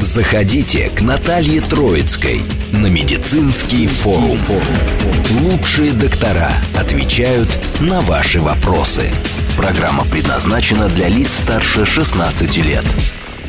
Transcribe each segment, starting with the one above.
Заходите к Наталье Троицкой на медицинский форум. Лучшие доктора отвечают на ваши вопросы. Программа предназначена для лиц старше 16 лет.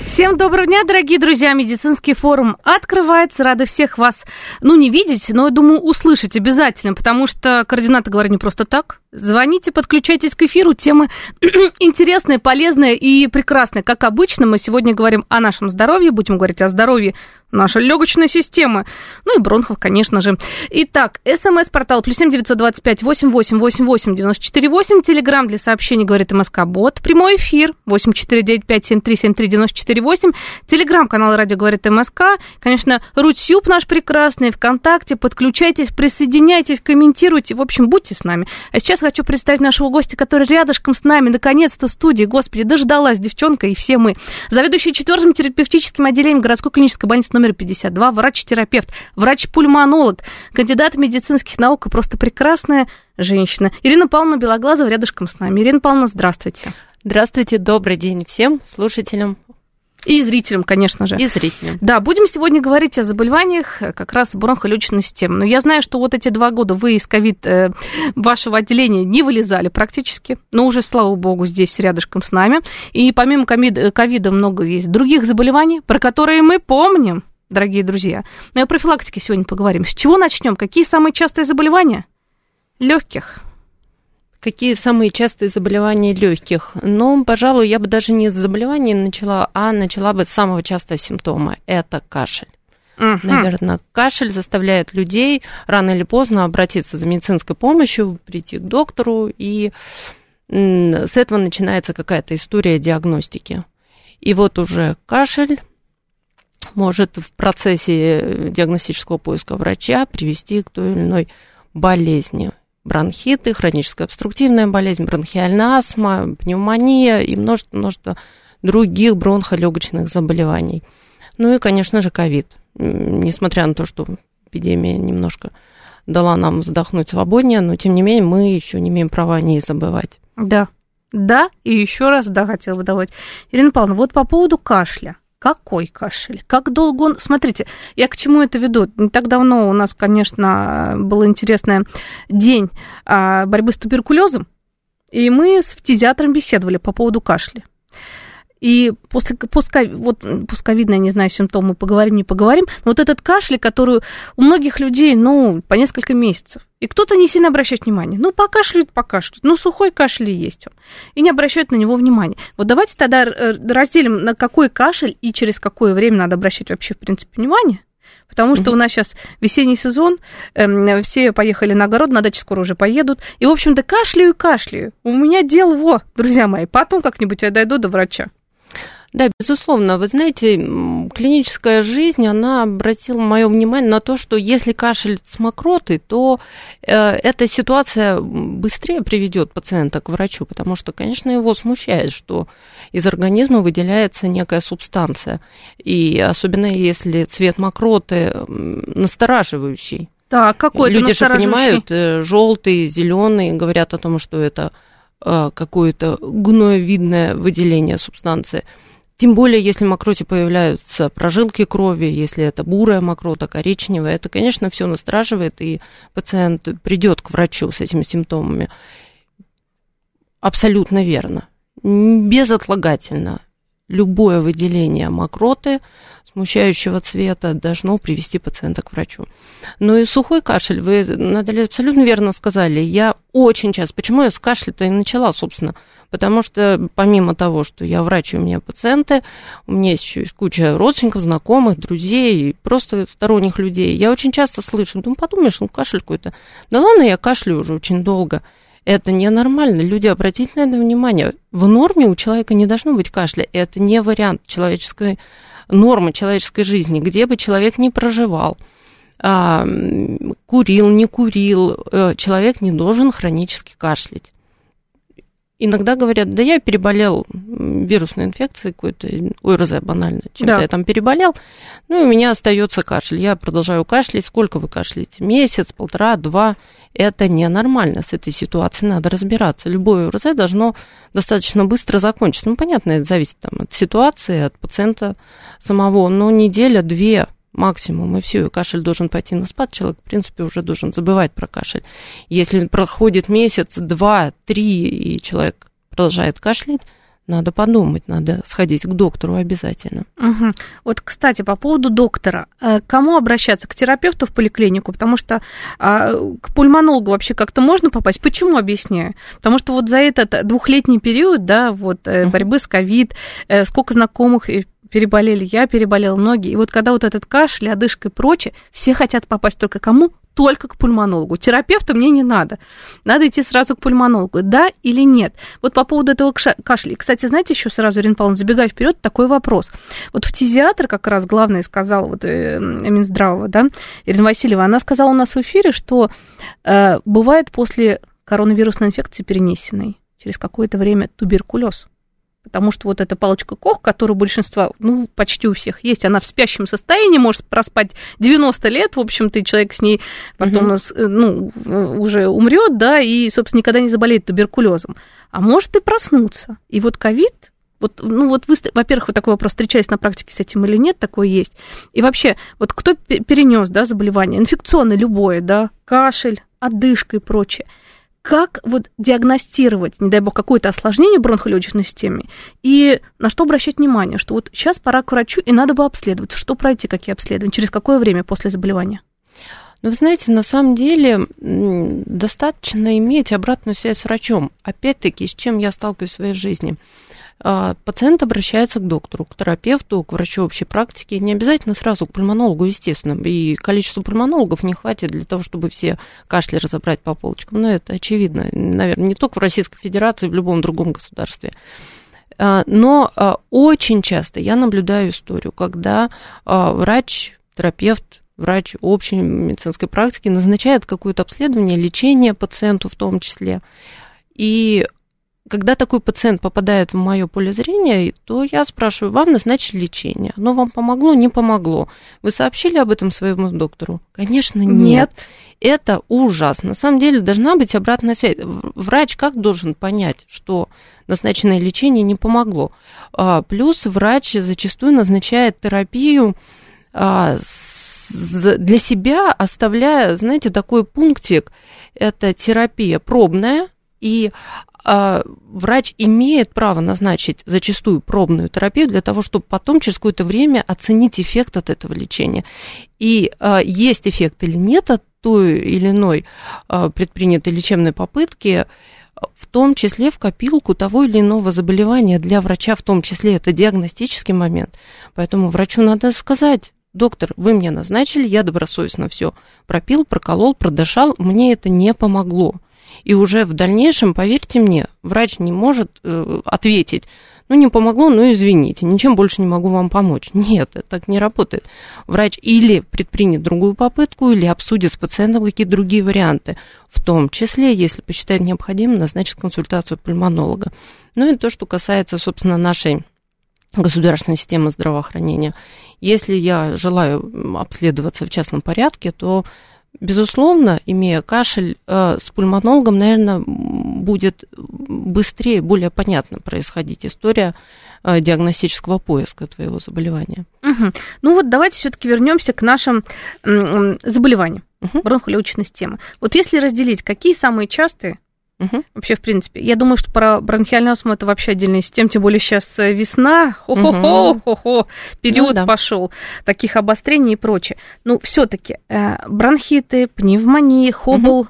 Всем доброго дня, дорогие друзья. Медицинский форум открывается. Рада всех вас, ну, не видеть, но, я думаю, услышать обязательно, потому что координаты говорю не просто так. Звоните, подключайтесь к эфиру. Темы интересные, полезные и прекрасные. Как обычно, мы сегодня говорим о нашем здоровье, будем говорить о здоровье нашей легочной системы, ну и бронхов, конечно же. Итак, смс-портал плюс семь девятьсот двадцать пять восемь восемь восемь восемь девяносто четыре восемь. Телеграмм для сообщений говорит МСК Бот. Прямой эфир восемь четыре девять пять семь три семь три девяносто четыре восемь. Телеграмм-канал радио говорит МСК. Конечно, Рутюб наш прекрасный, ВКонтакте. Подключайтесь, присоединяйтесь, комментируйте. В общем, будьте с нами. А сейчас хочу представить нашего гостя, который рядышком с нами, наконец-то в студии. Господи, дождалась девчонка и все мы. Заведующий четвертым терапевтическим отделением городской клинической больницы номер 52, врач-терапевт, врач-пульмонолог, кандидат медицинских наук и просто прекрасная женщина. Ирина Павловна Белоглазова рядышком с нами. Ирина Павловна, здравствуйте. Здравствуйте, добрый день всем слушателям. И зрителям, конечно же. И зрителям. Да, будем сегодня говорить о заболеваниях как раз бронхолегочной системы. Но я знаю, что вот эти два года вы из ковид э, вашего отделения не вылезали практически. Но уже, слава богу, здесь рядышком с нами. И помимо ковида много есть других заболеваний, про которые мы помним дорогие друзья. Но и о профилактике сегодня поговорим. С чего начнем? Какие самые частые заболевания? Легких. Какие самые частые заболевания легких? Ну, пожалуй, я бы даже не с заболеваний начала, а начала бы с самого частого симптома. Это кашель. Uh-huh. Наверное, кашель заставляет людей рано или поздно обратиться за медицинской помощью, прийти к доктору, и с этого начинается какая-то история диагностики. И вот уже кашель может в процессе диагностического поиска врача привести к той или иной болезни. Бронхиты, хроническая обструктивная болезнь, бронхиальная астма, пневмония и множество-множество других бронхолегочных заболеваний. Ну и, конечно же, ковид. Несмотря на то, что эпидемия немножко дала нам вздохнуть свободнее, но, тем не менее, мы еще не имеем права о ней забывать. Да, да, и еще раз, да, хотела бы добавить. Ирина Павловна, вот по поводу кашля. Какой кашель? Как долго он... Смотрите, я к чему это веду? Не так давно у нас, конечно, был интересный день а, борьбы с туберкулезом, и мы с фтизиатром беседовали по поводу кашля. И после пускай, вот, пусковидные, не знаю, симптомы, поговорим, не поговорим, но вот этот кашель, который у многих людей, ну, по несколько месяцев. И кто-то не сильно обращает внимание. Ну, покашляют, покашляют. Ну, сухой кашель есть он. И не обращают на него внимания. Вот давайте тогда э, разделим, на какой кашель и через какое время надо обращать вообще, в принципе, внимание. Потому что mm-hmm. у нас сейчас весенний сезон, э, все поехали на огород, на даче скоро уже поедут. И, в общем-то, кашляю и кашляю. У меня дело, во, друзья мои, потом как-нибудь я дойду до врача. Да, безусловно. Вы знаете, клиническая жизнь, она обратила мое внимание на то, что если кашель с мокротой, то э, эта ситуация быстрее приведет пациента к врачу, потому что, конечно, его смущает, что из организма выделяется некая субстанция. И особенно если цвет мокроты настораживающий. Да, какой Люди же понимают, э, желтый, зеленый, говорят о том, что это э, какое-то гноевидное выделение субстанции. Тем более, если в мокроте появляются прожилки крови, если это бурая мокрота, коричневая, это, конечно, все настраживает, и пациент придет к врачу с этими симптомами. Абсолютно верно. Безотлагательно любое выделение мокроты смущающего цвета должно привести пациента к врачу. Ну и сухой кашель, вы, Наталья, абсолютно верно сказали. Я очень часто, почему я с кашля-то и начала, собственно, потому что помимо того, что я врач, и у меня пациенты, у меня есть еще куча родственников, знакомых, друзей, просто сторонних людей. Я очень часто слышу, ну подумаешь, ну кашель какой-то. Да ладно, я кашляю уже очень долго. Это ненормально. Люди, обратите на это внимание. В норме у человека не должно быть кашля. Это не вариант человеческой нормы человеческой жизни, где бы человек ни проживал курил, не курил, э, человек не должен хронически кашлять. Иногда говорят, да я переболел вирусной инфекцией какой-то, ОРЗ банально, чем-то да. я там переболел, ну и у меня остается кашель. Я продолжаю кашлять. Сколько вы кашляете? Месяц, полтора, два. Это ненормально. С этой ситуацией надо разбираться. Любое ОРЗ должно достаточно быстро закончиться. Ну, понятно, это зависит там, от ситуации, от пациента самого, но неделя, две максимум, и все, и кашель должен пойти на спад, человек, в принципе, уже должен забывать про кашель. Если проходит месяц, два, три, и человек продолжает кашлять, надо подумать, надо сходить к доктору обязательно. Угу. Вот, кстати, по поводу доктора. Э, к кому обращаться? К терапевту в поликлинику? Потому что а, к пульмонологу вообще как-то можно попасть? Почему объясняю? Потому что вот за этот двухлетний период, да, вот угу. борьбы с ковид, э, сколько знакомых переболели, я переболел, многие. И вот когда вот этот кашель, одышка и прочее, все хотят попасть только кому? Только к пульмонологу. Терапевта мне не надо. Надо идти сразу к пульмонологу. Да или нет? Вот по поводу этого кашля. Кстати, знаете, еще сразу, Ирина Павловна, забегая вперед, такой вопрос. Вот фтизиатр как раз главное сказал, вот э, Минздравова, да, Ирина Васильева, она сказала у нас в эфире, что э, бывает после коронавирусной инфекции перенесенной через какое-то время туберкулез. Потому что вот эта палочка Кох, которая у большинства, ну, почти у всех есть, она в спящем состоянии, может проспать 90 лет, в общем-то, и человек с ней потом, угу. нас, ну, уже умрет, да, и, собственно, никогда не заболеет туберкулезом. А может и проснуться. И вот ковид, вот, ну вот вы, во-первых, вы такой вопрос, встречались на практике с этим или нет, такое есть. И вообще, вот кто перенес, да, заболевание, инфекционное любое, да, кашель, одышка и прочее – как вот диагностировать, не дай бог, какое-то осложнение бронхолегочной системы, и на что обращать внимание, что вот сейчас пора к врачу, и надо бы обследоваться. Что пройти, какие обследования, через какое время после заболевания? Ну, вы знаете, на самом деле достаточно иметь обратную связь с врачом. Опять-таки, с чем я сталкиваюсь в своей жизни – пациент обращается к доктору, к терапевту, к врачу общей практики, не обязательно сразу к пульмонологу, естественно, и количество пульмонологов не хватит для того, чтобы все кашли разобрать по полочкам, но это очевидно, наверное, не только в Российской Федерации, в любом другом государстве. А, но а, очень часто я наблюдаю историю, когда врач, терапевт, врач общей медицинской практики назначает какое-то обследование, лечение пациенту в том числе, и когда такой пациент попадает в мое поле зрения, то я спрашиваю, вам назначили лечение. Оно вам помогло, не помогло. Вы сообщили об этом своему доктору? Конечно, нет. нет. Это ужас. На самом деле должна быть обратная связь. Врач как должен понять, что назначенное лечение не помогло? А, плюс врач зачастую назначает терапию а, для себя, оставляя, знаете, такой пунктик, это терапия пробная, и врач имеет право назначить зачастую пробную терапию для того, чтобы потом через какое-то время оценить эффект от этого лечения. И а, есть эффект или нет от той или иной а, предпринятой лечебной попытки, в том числе в копилку того или иного заболевания для врача, в том числе это диагностический момент. Поэтому врачу надо сказать, доктор, вы мне назначили, я добросовестно все пропил, проколол, продышал, мне это не помогло. И уже в дальнейшем, поверьте мне, врач не может э, ответить, ну, не помогло, ну, извините, ничем больше не могу вам помочь. Нет, так не работает. Врач или предпринят другую попытку, или обсудит с пациентом какие-то другие варианты. В том числе, если посчитает необходимым, назначит консультацию пульмонолога. Ну и то, что касается, собственно, нашей государственной системы здравоохранения. Если я желаю обследоваться в частном порядке, то Безусловно, имея кашель, э, с пульмонологом, наверное, будет быстрее, более понятно происходить история э, диагностического поиска твоего заболевания. Угу. Ну вот давайте все-таки вернемся к нашим заболеваниям угу. бронхолегочной системы. Вот если разделить, какие самые частые Угу. Вообще, в принципе, я думаю, что про бронхиальный астму это вообще отдельная система, тем более сейчас э, весна, хо-хо-хо, угу. хо-хо, период ну, да. пошел, таких обострений и прочее. Ну, все-таки э, бронхиты, пневмонии, хобл, угу.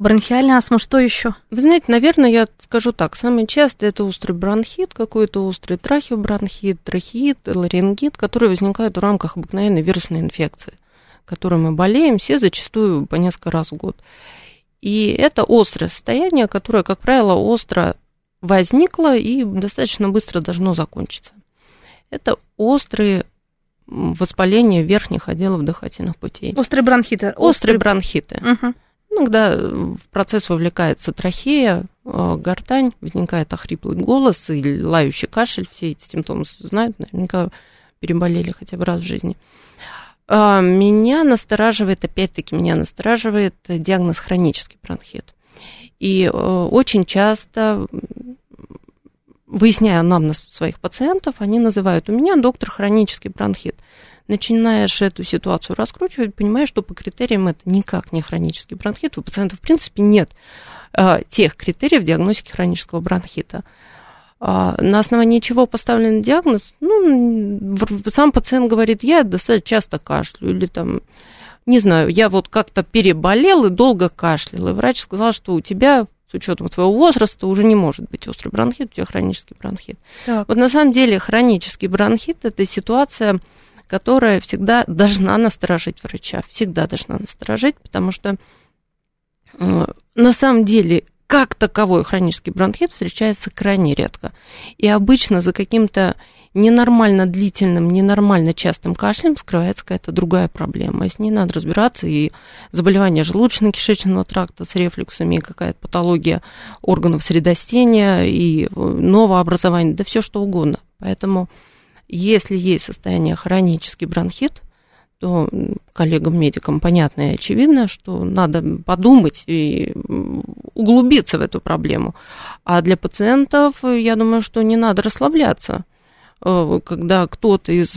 Бронхиальная астма, что еще? Вы знаете, наверное, я скажу так. Самый часто это острый бронхит, какой-то острый трахеобронхит, трахеит, ларингит, который возникает в рамках обыкновенной вирусной инфекции, которой мы болеем все зачастую по несколько раз в год. И это острое состояние, которое, как правило, остро возникло и достаточно быстро должно закончиться. Это острые воспаления верхних отделов дыхательных путей. Острые бронхиты. Острые, острые бронхиты. Угу. Иногда в процесс вовлекается трахея, э, гортань, возникает охриплый голос или лающий кашель. Все эти симптомы знают, наверняка переболели хотя бы раз в жизни. Меня настораживает, опять-таки, меня настораживает диагноз хронический бронхит. И э, очень часто, выясняя анамнез своих пациентов, они называют, у меня доктор хронический бронхит. Начинаешь эту ситуацию раскручивать, понимаешь, что по критериям это никак не хронический бронхит. У пациентов, в принципе, нет э, тех критериев диагностики хронического бронхита. А на основании чего поставлен диагноз? Ну, сам пациент говорит, я достаточно часто кашлю, или там, не знаю, я вот как-то переболел и долго кашлял, и врач сказал, что у тебя с учетом твоего возраста уже не может быть острый бронхит, у тебя хронический бронхит. Так. Вот на самом деле хронический бронхит – это ситуация, которая всегда должна насторожить врача, всегда должна насторожить, потому что э, на самом деле как таковой хронический бронхит встречается крайне редко. И обычно за каким-то ненормально длительным, ненормально частым кашлем скрывается какая-то другая проблема. И с ней надо разбираться, и заболевание желудочно-кишечного тракта с рефлюксами, и какая-то патология органов средостения, и новообразование, да все что угодно. Поэтому если есть состояние хронический бронхит, то коллегам-медикам понятно и очевидно, что надо подумать и углубиться в эту проблему. А для пациентов, я думаю, что не надо расслабляться э, когда кто-то из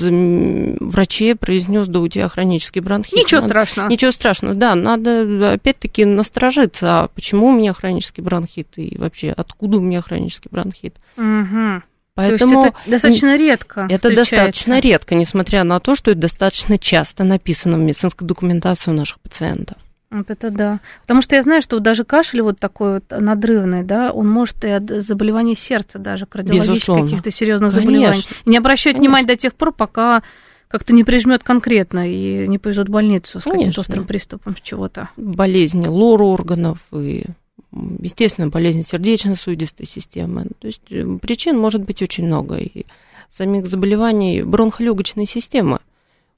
врачей произнес, да у тебя хронический бронхит. Ничего надо, страшного. Ничего страшного, да, надо опять-таки насторожиться, а почему у меня хронический бронхит и вообще откуда у меня хронический бронхит. Угу. Поэтому то есть это достаточно редко. Это достаточно редко, несмотря на то, что это достаточно часто написано в медицинской документации у наших пациентов. Вот это да. Потому что я знаю, что даже кашель вот такой вот надрывный, да, он может и от заболеваний сердца даже, кардиологических каких-то серьезных заболеваний. И не обращать внимания до тех пор, пока как-то не прижмет конкретно и не повезет в больницу с каким-то острым приступом чего-то. Болезни лор органов и естественно, болезнь сердечно-сосудистой системы. То есть э, причин может быть очень много. И самих заболеваний бронхолегочной системы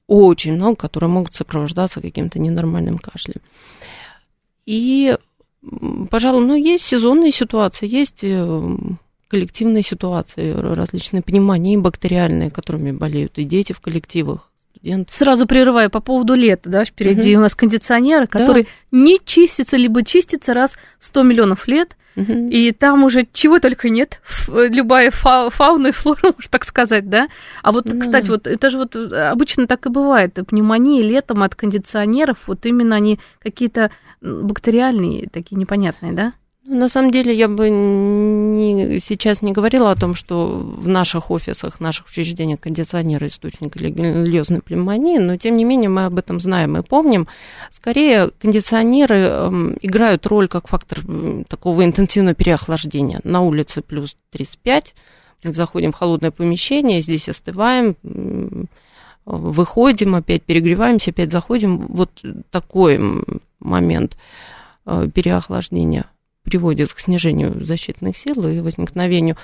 очень много, которые могут сопровождаться каким-то ненормальным кашлем. И, пожалуй, ну, есть сезонные ситуации, есть э, коллективные ситуации, различные пневмонии бактериальные, которыми болеют и дети в коллективах, студент. Сразу прерываю по поводу лета, да, впереди угу. у нас кондиционеры, которые да. не чистятся, либо чистятся раз в 100 миллионов лет, угу. и там уже чего только нет, любая фа фауна и флора, можно так сказать, да. А вот, да. кстати, вот это же вот обычно так и бывает, пневмонии летом от кондиционеров, вот именно они какие-то бактериальные, такие непонятные, да? Ну, на самом деле я бы не, сейчас не говорила о том, что в наших офисах, наших учреждениях кондиционеры источник легенлезной пневмонии, но тем не менее мы об этом знаем и помним. Скорее, кондиционеры э, играют роль как фактор такого интенсивного переохлаждения. На улице плюс 35, мы заходим в холодное помещение, здесь остываем, выходим, опять перегреваемся, опять заходим. Вот такой момент э, переохлаждения приводит к снижению защитных сил и возникновению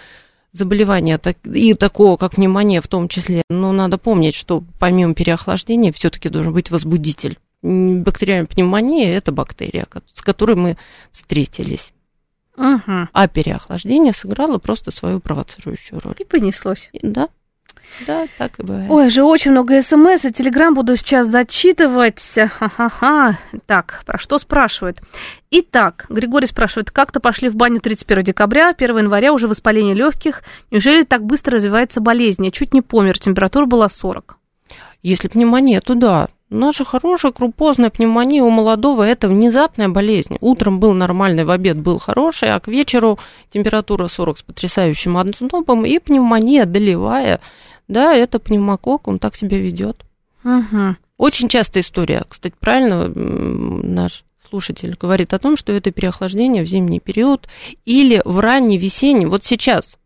заболевания и такого, как пневмония в том числе. Но надо помнить, что помимо переохлаждения все-таки должен быть возбудитель. Бактериальная пневмония – это бактерия, с которой мы встретились. Угу. А переохлаждение сыграло просто свою провоцирующую роль. И понеслось. Да. Да, так и бывает. Ой, же очень много смс, и телеграм буду сейчас зачитывать. Ха-ха-ха. Так, про что спрашивают? Итак, Григорий спрашивает, как-то пошли в баню 31 декабря, 1 января уже воспаление легких. Неужели так быстро развивается болезнь? Я чуть не помер, температура была 40. Если пневмония, то да. Наша хорошая крупозная пневмония у молодого – это внезапная болезнь. Утром был нормальный, в обед был хороший, а к вечеру температура 40 с потрясающим ознобом и пневмония долевая – да, это пневмокок, он так себя ведет. Угу. Очень частая история. Кстати, правильно наш слушатель говорит о том, что это переохлаждение в зимний период или в ранний весенний. Вот сейчас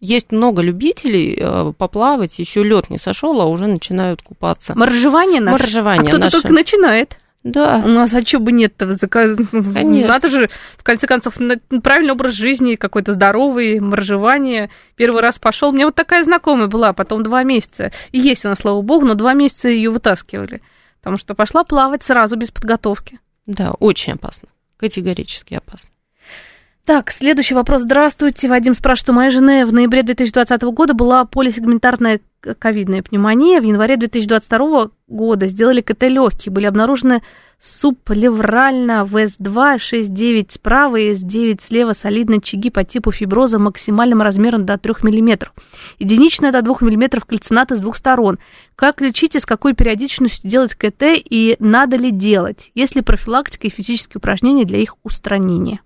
есть много любителей э, поплавать, еще лед не сошел, а уже начинают купаться. Моржевание наше? Моржевание а кто-то наше. только начинает. Да. У нас а что бы нет-то? Заказ... Конечно. Надо же, в конце концов, правильный образ жизни, какой-то здоровый, моржевание. Первый раз пошел. У меня вот такая знакомая была, потом два месяца. И есть она, слава богу, но два месяца ее вытаскивали. Потому что пошла плавать сразу, без подготовки. Да, очень опасно. Категорически опасно. Так, следующий вопрос. Здравствуйте. Вадим спрашивает, у моей жены в ноябре 2020 года была полисегментарная ковидная пневмония. В январе 2022 года сделали КТ легкие. Были обнаружены субплеврально ВС2, 6-9 справа и С9 слева солидные очаги по типу фиброза максимальным размером до 3 мм. Единичная до 2 мм кальцинаты с двух сторон. Как лечить и с какой периодичностью делать КТ и надо ли делать? Есть ли профилактика и физические упражнения для их устранения?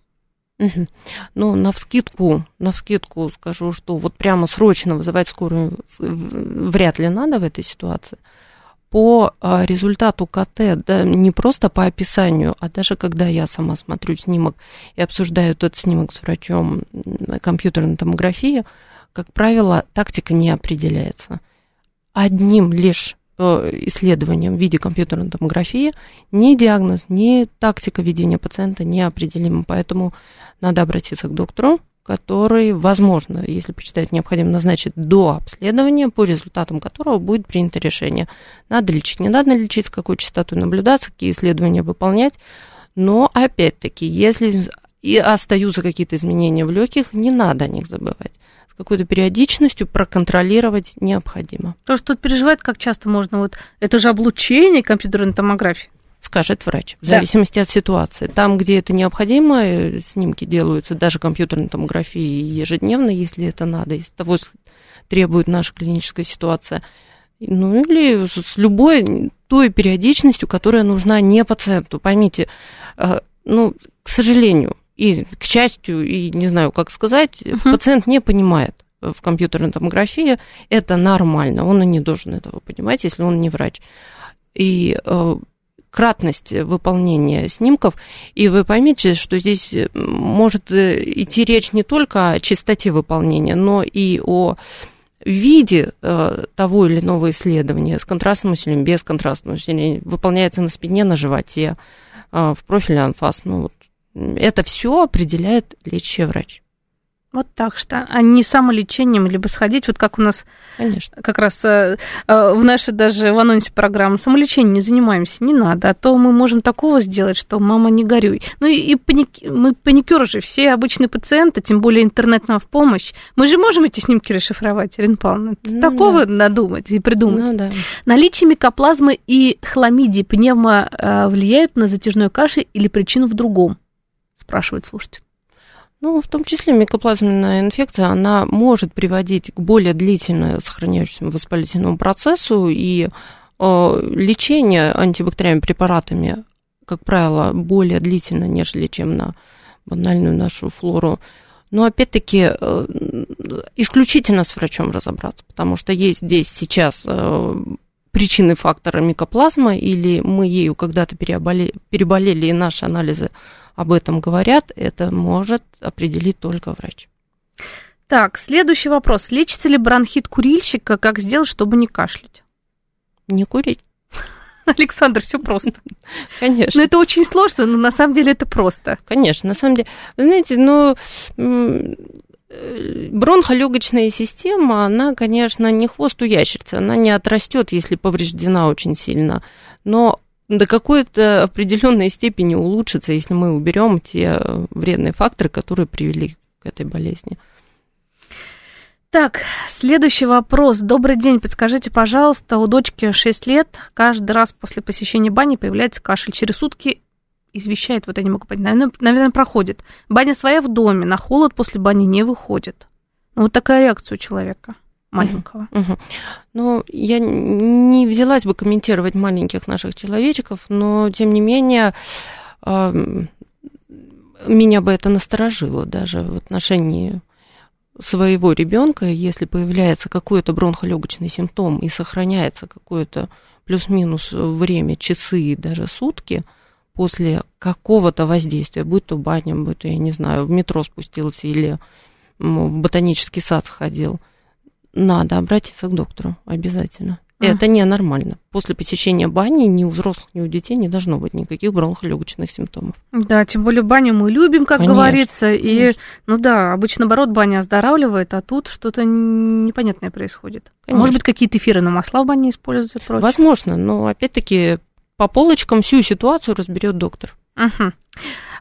Ну, на вскидку, на вскидку скажу, что вот прямо срочно вызывать скорую вряд ли надо в этой ситуации. По а, результату КТ, да, не просто по описанию, а даже когда я сама смотрю снимок и обсуждаю этот снимок с врачом компьютерной томографии, как правило, тактика не определяется. Одним лишь исследованием в виде компьютерной томографии ни диагноз, ни тактика ведения пациента не определима. Поэтому надо обратиться к доктору, который, возможно, если посчитает необходимо, назначить до обследования, по результатам которого будет принято решение, надо лечить, не надо лечить, с какой частотой наблюдаться, какие исследования выполнять. Но, опять-таки, если и остаются какие-то изменения в легких, не надо о них забывать с какой-то периодичностью проконтролировать необходимо. То, что тут переживает, как часто можно, вот это же облучение компьютерной томографии. Скажет врач, в зависимости да. от ситуации. Там, где это необходимо, снимки делаются даже компьютерной томографии ежедневно, если это надо, если того требует наша клиническая ситуация. Ну или с любой той периодичностью, которая нужна не пациенту. Поймите, э, ну, к сожалению, и, к счастью, и не знаю, как сказать, uh-huh. пациент не понимает в компьютерной томографии, это нормально, он и не должен этого понимать, если он не врач. И э, кратность выполнения снимков, и вы поймите, что здесь может э, идти речь не только о чистоте выполнения, но и о виде э, того или иного исследования с контрастным усилием, без контрастного усиления, выполняется на спине, на животе, э, в профиле анфас, ну вот это все определяет лечащий врач. Вот так что, а не самолечением, либо сходить, вот как у нас Конечно. как раз э, э, в нашей даже в анонсе программы самолечением не занимаемся, не надо, а то мы можем такого сделать, что мама не горюй. Ну и, и паники, мы паникеры же, все обычные пациенты, тем более интернет нам в помощь. Мы же можем эти снимки расшифровать, Ирина Павловна. Ну, такого да. надумать и придумать. Ну, да. Наличие микоплазмы и хламидии пневмо э, влияют на затяжной кашель или причину в другом? Спрашивает слушатель. Ну, в том числе микоплазменная инфекция, она может приводить к более длительно сохраняющемуся воспалительному процессу, и э, лечение антибактериальными препаратами, как правило, более длительно, нежели чем на банальную нашу флору. Но опять-таки э, исключительно с врачом разобраться, потому что есть здесь сейчас э, причины фактора микоплазма, или мы ею когда-то переболели, переболели, и наши анализы об этом говорят, это может определить только врач. Так, следующий вопрос. Лечится ли бронхит курильщика? Как сделать, чтобы не кашлять? Не курить. Александр, все просто. Конечно. Но это очень сложно, но на самом деле это просто. Конечно, на самом деле. знаете, ну, бронхолегочная система, она, конечно, не хвост у ящерицы, она не отрастет, если повреждена очень сильно. Но до какой-то определенной степени улучшится, если мы уберем те вредные факторы, которые привели к этой болезни. Так, следующий вопрос. Добрый день, подскажите, пожалуйста, у дочки 6 лет, каждый раз после посещения бани появляется кашель. Через сутки извещает, вот я не могу понять, наверное, наверное проходит. Баня своя в доме, на холод после бани не выходит. Ну, вот такая реакция у человека маленького. Угу. Ну, я не взялась бы комментировать маленьких наших человечков, но тем не менее меня бы это насторожило даже в отношении своего ребенка, если появляется какой-то бронхолегочный симптом и сохраняется какое-то плюс-минус время, часы, даже сутки после какого-то воздействия, будь то баня, будь то, я не знаю, в метро спустился или в ботанический сад сходил – надо обратиться к доктору обязательно. А. Это ненормально. После посещения бани ни у взрослых, ни у детей не должно быть никаких бронхолегочных симптомов. Да, тем более баню мы любим, как конечно, говорится. И, конечно. ну да, обычно, наоборот, баня оздоравливает, а тут что-то непонятное происходит. Конечно. Может быть, какие-то эфиры на масла в бане используются? Прочее? Возможно, но опять-таки по полочкам всю ситуацию разберет доктор. Угу.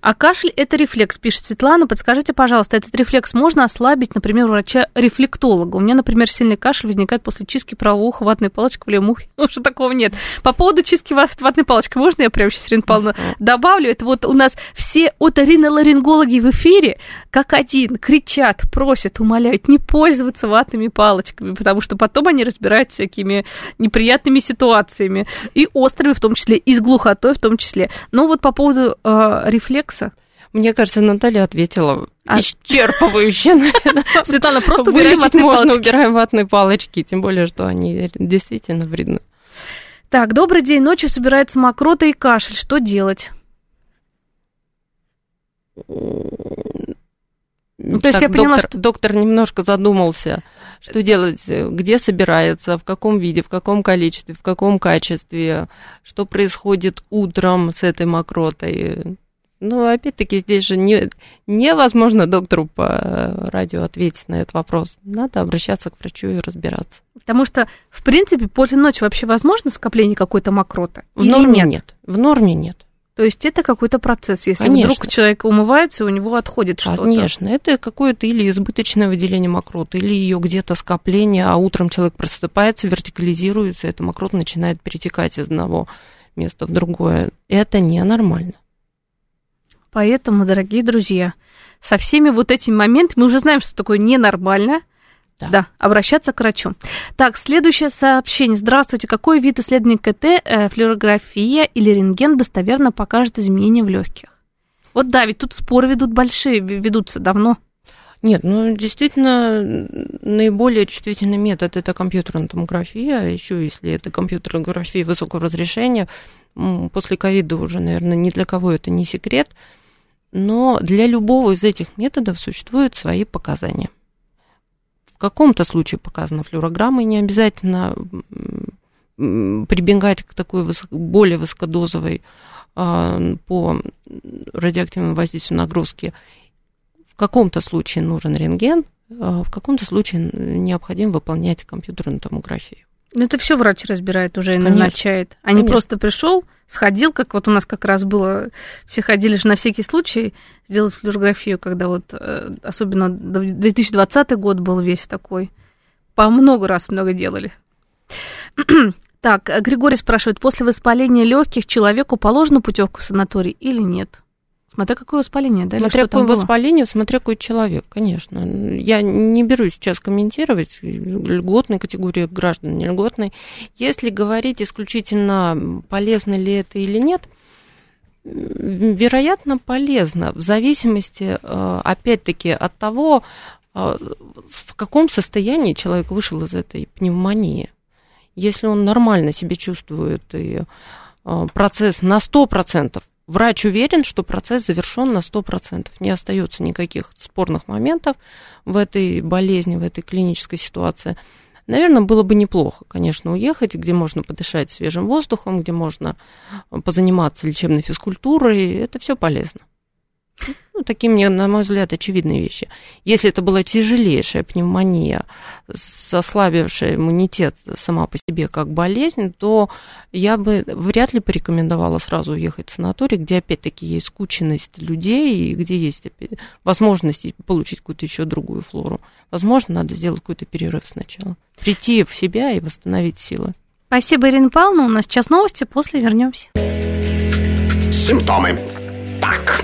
А кашель – это рефлекс, пишет Светлана. Подскажите, пожалуйста, этот рефлекс можно ослабить, например, у врача-рефлектолога? У меня, например, сильный кашель возникает после чистки правого уха ватной палочкой в левом ухе. Уже такого нет. По поводу чистки ватной палочкой, можно я прямо сейчас, Ирина Павловна, добавлю? Это вот у нас все оториноларингологи в эфире как один кричат, просят, умоляют не пользоваться ватными палочками, потому что потом они разбирают всякими неприятными ситуациями, и острыми в том числе, и с глухотой в том числе. Но вот по поводу э, рефлекса. Мне кажется, Наталья ответила а... исчерпывающе. Светлана, просто ватные можно, убираем ватные палочки, тем более, что они действительно вредны. Так, добрый день. Ночью собирается мокрота и кашель. Что делать? Ну, то есть я поняла, доктор, что... доктор немножко задумался, что делать, где собирается, в каком виде, в каком количестве, в каком качестве, что происходит утром с этой мокротой. Ну, опять-таки, здесь же не, невозможно доктору по радио ответить на этот вопрос. Надо обращаться к врачу и разбираться. Потому что, в принципе, после ночи вообще возможно скопление какой-то мокроты? В норме нет? нет. В норме нет. То есть это какой-то процесс, если Конечно. вдруг человек умывается, у него отходит что-то. Конечно, это какое-то или избыточное выделение мокроты, или ее где-то скопление, а утром человек просыпается, вертикализируется, эта мокрота начинает перетекать из одного места в другое. Это ненормально. Поэтому, дорогие друзья, со всеми вот этими моментами мы уже знаем, что такое ненормально. Да. да, обращаться к врачу. Так, следующее сообщение. Здравствуйте. Какой вид исследования КТ, э, флюорография или рентген достоверно покажет изменения в легких? Вот да, ведь тут споры ведут большие, ведутся давно. Нет, ну действительно наиболее чувствительный метод это компьютерная томография, а еще если это компьютерная томография высокого разрешения, после ковида уже, наверное, ни для кого это не секрет. Но для любого из этих методов существуют свои показания. В каком-то случае показана флюорограмма, и не обязательно прибегать к такой более высокодозовой а, по радиоактивному воздействию нагрузки. В каком-то случае нужен рентген, а в каком-то случае необходимо выполнять компьютерную томографию. Ну, это все врач разбирает уже и Конечно. назначает. А не просто пришел, сходил, как вот у нас как раз было, все ходили же на всякий случай сделать флюорографию, когда вот, э, особенно 2020 год был весь такой. По много раз много делали. так, Григорий спрашивает, после воспаления легких человеку положена путевка в санаторий или нет? Смотря какое воспаление, да? Смотря какое воспаление, смотря какой человек, конечно. Я не беру сейчас комментировать льготной категории граждан, не льготной. Если говорить исключительно, полезно ли это или нет, вероятно, полезно, в зависимости, э, опять-таки, от того, э, в каком состоянии человек вышел из этой пневмонии. Если он нормально себя чувствует и э, процесс на 100% Врач уверен, что процесс завершен на 100%. Не остается никаких спорных моментов в этой болезни, в этой клинической ситуации. Наверное, было бы неплохо, конечно, уехать, где можно подышать свежим воздухом, где можно позаниматься лечебной физкультурой. Это все полезно. Ну, такие мне, на мой взгляд, очевидные вещи. Если это была тяжелейшая пневмония, ослабившая иммунитет сама по себе как болезнь, то я бы вряд ли порекомендовала сразу уехать в санаторий, где опять-таки есть скученность людей и где есть опять, возможность получить какую-то еще другую флору. Возможно, надо сделать какой-то перерыв сначала. Прийти в себя и восстановить силы. Спасибо, Ирина Павловна. У нас сейчас новости, после вернемся. Симптомы. Так,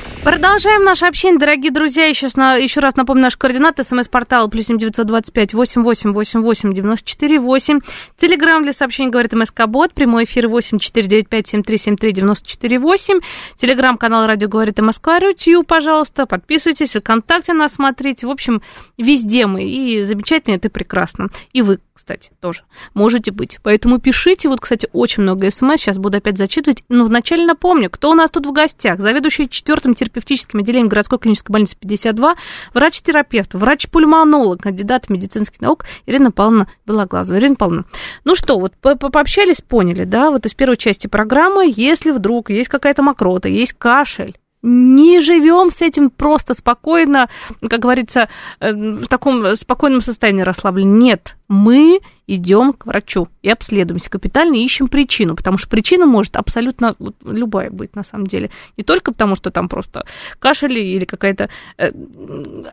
Продолжаем наше общение, дорогие друзья. Еще, еще раз напомню наши координаты. СМС-портал плюс семь девятьсот двадцать пять восемь восемь восемь восемь девяносто четыре восемь. Телеграмм для сообщений говорит МСК-бот. Прямой эфир восемь четыре девять пять семь три семь три девяносто четыре восемь. Телеграмм-канал Радио говорит Москва. Рутью, пожалуйста. Подписывайтесь. ВКонтакте нас смотрите. В общем, везде мы. И замечательно, это прекрасно. И вы, кстати, тоже можете быть. Поэтому пишите. Вот, кстати, очень много СМС. Сейчас буду опять зачитывать. Но вначале напомню, кто у нас тут в гостях. Заведующий четвертым терпением терапевтическим отделением городской клинической больницы 52, врач-терапевт, врач-пульмонолог, кандидат медицинских наук Ирина Павловна Белоглазова. Ирина Павловна, ну что, вот пообщались, поняли, да, вот из первой части программы, если вдруг есть какая-то мокрота, есть кашель, не живем с этим просто спокойно, как говорится, э, в таком спокойном состоянии расслабления. Нет, мы идем к врачу и обследуемся капитально и ищем причину, потому что причина может абсолютно вот, любая быть на самом деле. Не только потому, что там просто кашель или какая-то э,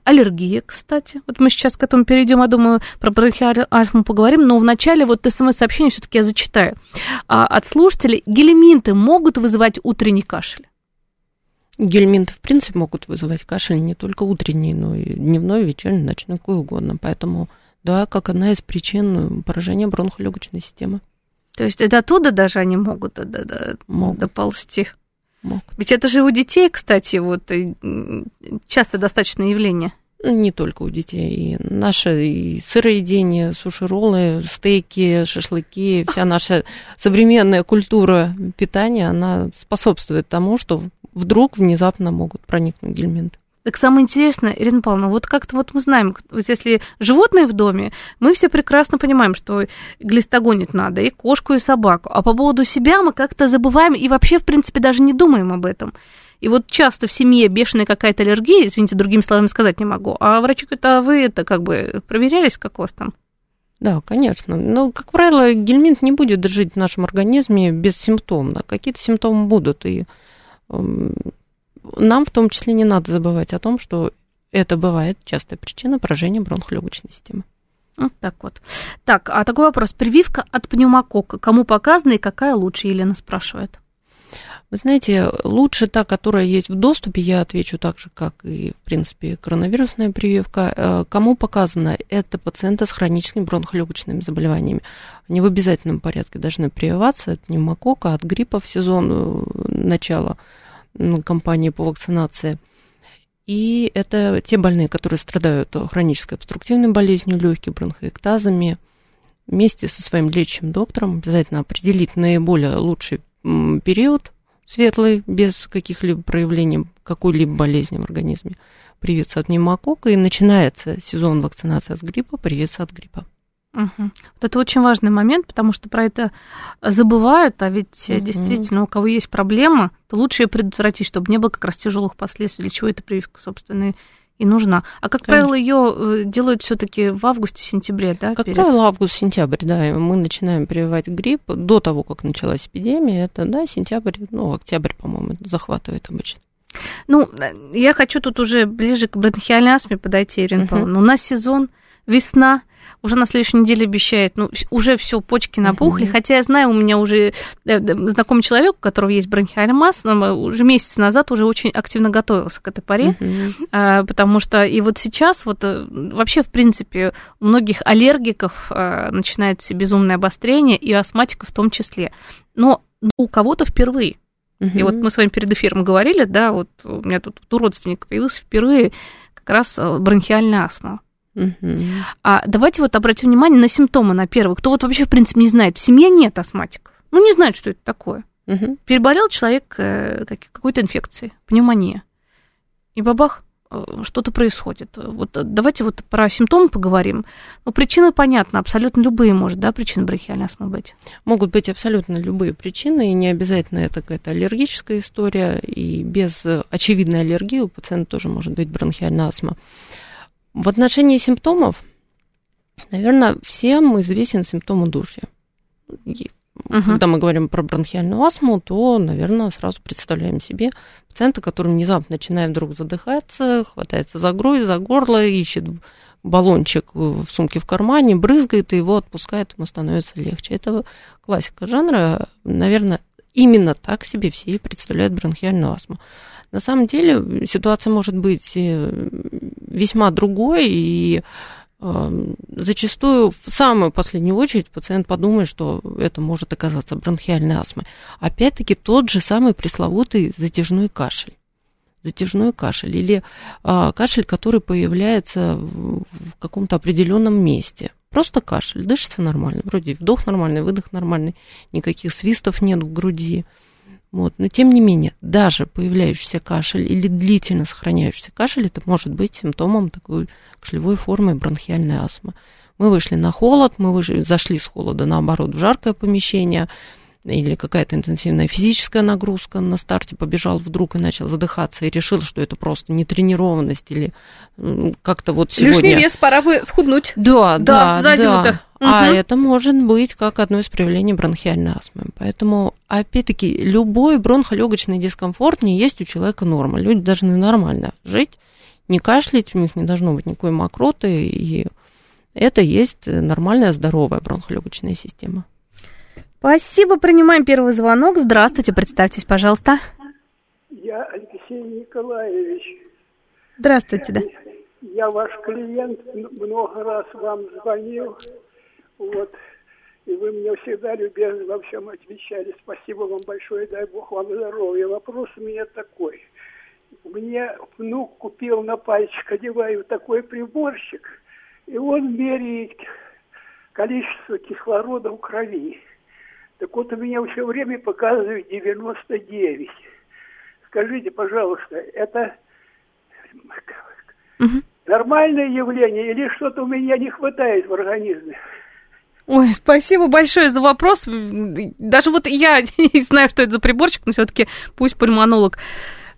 аллергия, кстати. Вот мы сейчас к этому перейдем, я думаю, про бронхиальную астму поговорим, но вначале вот смс-сообщение все-таки я зачитаю. А, от слушателей гельминты могут вызывать утренний кашель? Гельминты, в принципе, могут вызывать кашель не только утренний, но и дневной, вечерний, ночной, какой угодно. Поэтому, да, как одна из причин поражения бронхолегочной системы. То есть это оттуда даже они могут, да, да, могут. доползти? Могут. Ведь это же у детей, кстати, вот часто достаточно явление. Не только у детей. И наше и сыроедение, суши-роллы, стейки, шашлыки, вся наша современная культура питания, она способствует тому, что вдруг внезапно могут проникнуть гельминты. Так самое интересное, Ирина Павловна, вот как-то вот мы знаем, вот если животные в доме, мы все прекрасно понимаем, что глистогонить надо и кошку, и собаку. А по поводу себя мы как-то забываем и вообще, в принципе, даже не думаем об этом. И вот часто в семье бешеная какая-то аллергия, извините, другими словами сказать не могу, а врачи говорят, а вы это как бы проверялись, как у вас там? Да, конечно. Но, как правило, гельминт не будет жить в нашем организме бессимптомно. Какие-то симптомы будут, и нам в том числе не надо забывать о том, что это бывает частая причина поражения бронхолегочной системы. Вот так вот. Так, а такой вопрос. Прививка от пневмокока. Кому показана и какая лучше, Елена спрашивает. Вы знаете, лучше та, которая есть в доступе, я отвечу так же, как и, в принципе, коронавирусная прививка. Э, кому показано? Это пациенты с хроническими бронхолегочными заболеваниями. Они в обязательном порядке должны прививаться от пневмокока, от гриппа в сезон э, начала кампании по вакцинации. И это те больные, которые страдают хронической обструктивной болезнью легких, бронхоэктазами. Вместе со своим лечащим доктором обязательно определить наиболее лучший период светлый, без каких-либо проявлений какой-либо болезни в организме, привиться от пневмокока, и начинается сезон вакцинации от гриппа, привиться от гриппа. Угу. Вот это очень важный момент, потому что про это забывают, а ведь угу. действительно у кого есть проблема, то лучше ее предотвратить, чтобы не было как раз тяжелых последствий, для чего эта прививка, собственно, и нужна. А как Конечно. правило, ее э, делают все-таки в августе-сентябре, да? Как перед... правило, август-сентябрь, да. Мы начинаем прививать грипп до того, как началась эпидемия. Это, да, сентябрь, ну, октябрь, по-моему, захватывает обычно. Ну, я хочу тут уже ближе к бронхиальной астме подойти, Ирина uh-huh. Павловна. У нас сезон, весна, уже на следующей неделе обещает, ну, уже все, почки набухли, mm-hmm. хотя я знаю, у меня уже э, знакомый человек, у которого есть бронхиальная масса, уже месяц назад уже очень активно готовился к этой паре, mm-hmm. потому что и вот сейчас вот э, вообще, в принципе, у многих аллергиков э, начинается безумное обострение, и астматиков в том числе, но у кого-то впервые. Uh-huh. И вот мы с вами перед эфиром говорили, да, вот у меня тут у родственника появился впервые как раз бронхиальная астма. Угу. А давайте вот обратим внимание на симптомы на первых. Кто вот вообще, в принципе, не знает, в семье нет астматиков. Ну, не знает, что это такое. Угу. Переболел человек э, какой-то инфекцией, пневмония. И бабах, э, что-то происходит. Вот э, давайте вот про симптомы поговорим. Ну, причины понятны, абсолютно любые, может, да, причины бронхиальной астмы быть? Могут быть абсолютно любые причины, и не обязательно это какая-то аллергическая история, и без очевидной аллергии у пациента тоже может быть бронхиальная астма. В отношении симптомов, наверное, всем известен симптом удушья. Uh-huh. Когда мы говорим про бронхиальную астму, то, наверное, сразу представляем себе пациента, который внезапно начинает вдруг задыхаться, хватается за грудь, за горло, ищет баллончик в сумке в кармане, брызгает, и его отпускает, ему становится легче. Это классика жанра. Наверное, именно так себе все и представляют бронхиальную астму. На самом деле ситуация может быть э, весьма другой, и э, зачастую в самую последнюю очередь пациент подумает, что это может оказаться бронхиальной астмой. Опять-таки тот же самый пресловутый затяжной кашель затяжной кашель или а, кашель, который появляется в, в каком-то определенном месте. Просто кашель, дышится нормально, вроде вдох нормальный, выдох нормальный, никаких свистов нет в груди. Вот. Но тем не менее, даже появляющийся кашель или длительно сохраняющийся кашель, это может быть симптомом такой кашлевой формы бронхиальной астмы. Мы вышли на холод, мы вышли, зашли с холода, наоборот, в жаркое помещение, или какая-то интенсивная физическая нагрузка на старте, побежал вдруг и начал задыхаться, и решил, что это просто нетренированность или как-то вот сегодня... Лишний вес, пора бы схуднуть. Да, да, да. да. А это может быть как одно из проявлений бронхиальной астмы. Поэтому, опять-таки, любой бронхолегочный дискомфорт не есть у человека норма. Люди должны нормально жить, не кашлять, у них не должно быть никакой мокроты, и это есть нормальная здоровая бронхолегочная система. Спасибо, принимаем первый звонок. Здравствуйте, представьтесь, пожалуйста. Я Алексей Николаевич. Здравствуйте, да. Я ваш клиент, много раз вам звонил. Вот. И вы мне всегда любезно во всем отвечали. Спасибо вам большое, дай Бог вам здоровья. Вопрос у меня такой. Мне внук купил на пальчик, одеваю такой приборчик, и он меряет количество кислорода в крови. Так вот у меня все время показывает 99. Скажите, пожалуйста, это угу. нормальное явление или что-то у меня не хватает в организме? Ой, спасибо большое за вопрос. Даже вот я не знаю, что это за приборчик, но все-таки пусть пульмонолог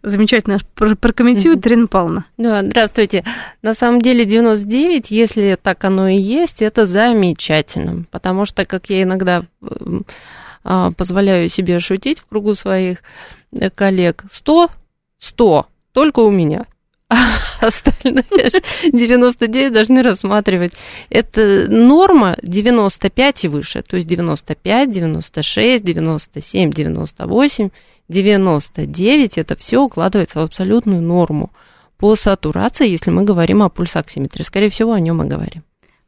замечательно прокомментирует, Ирина Павловна. Да, здравствуйте. На самом деле 99, если так оно и есть, это замечательно, потому что, как я иногда а, позволяю себе шутить в кругу своих э, коллег, 100, 100, только у меня – остальные 99 должны рассматривать. Это норма 95 и выше, то есть 95, 96, 97, 98, 99, это все укладывается в абсолютную норму по сатурации, если мы говорим о пульсоксиметре. Скорее всего, о нем мы говорим.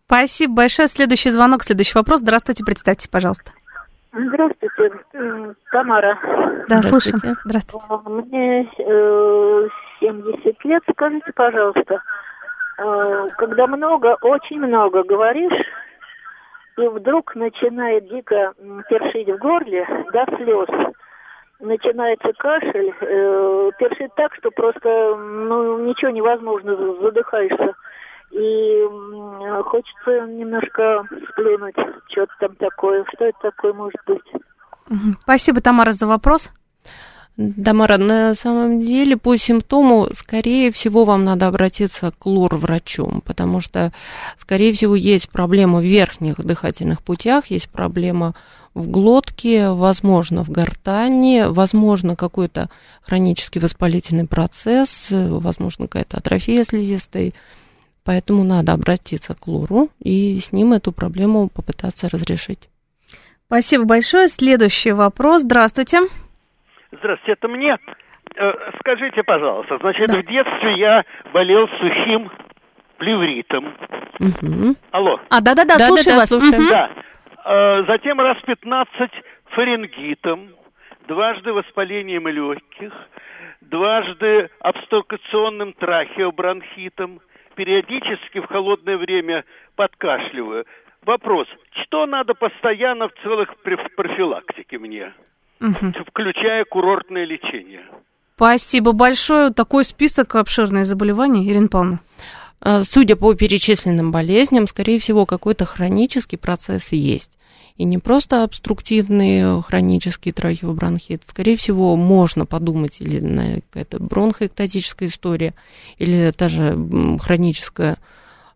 Спасибо большое. Следующий звонок, следующий вопрос. Здравствуйте, представьте, пожалуйста. Здравствуйте, Тамара. Да, слушаю. Здравствуйте. Мне э, 70 лет. Скажите, пожалуйста, э, когда много, очень много говоришь, и вдруг начинает дико першить в горле до слез, начинается кашель, э, першит так, что просто ну, ничего невозможно, задыхаешься. И хочется немножко сплюнуть, что-то там такое. Что это такое может быть? Спасибо, Тамара, за вопрос. Тамара, на самом деле по симптому, скорее всего, вам надо обратиться к лор-врачу, потому что, скорее всего, есть проблема в верхних дыхательных путях, есть проблема в глотке, возможно, в гортани, возможно, какой-то хронический воспалительный процесс, возможно, какая-то атрофия слизистой. Поэтому надо обратиться к лору и с ним эту проблему попытаться разрешить. Спасибо большое. Следующий вопрос. Здравствуйте. Здравствуйте, это мне. Э, скажите, пожалуйста, значит, да. в детстве я болел сухим плевритом. Угу. Алло. А, да-да-да, слушаю вас. Слушаем. Да. Э, затем раз 15 фарингитом, дважды воспалением легких, дважды обструкационным трахеобронхитом, периодически в холодное время подкашливаю. Вопрос, что надо постоянно в целых профилактике мне? Угу. включая курортное лечение. Спасибо большое. Такой список обширных заболеваний, Ирина Павловна. А, судя по перечисленным болезням, скорее всего, какой-то хронический процесс есть. И не просто обструктивный хронический трахеобронхит. Скорее всего, можно подумать или на какая-то бронхоэктатическая история, или даже хроническая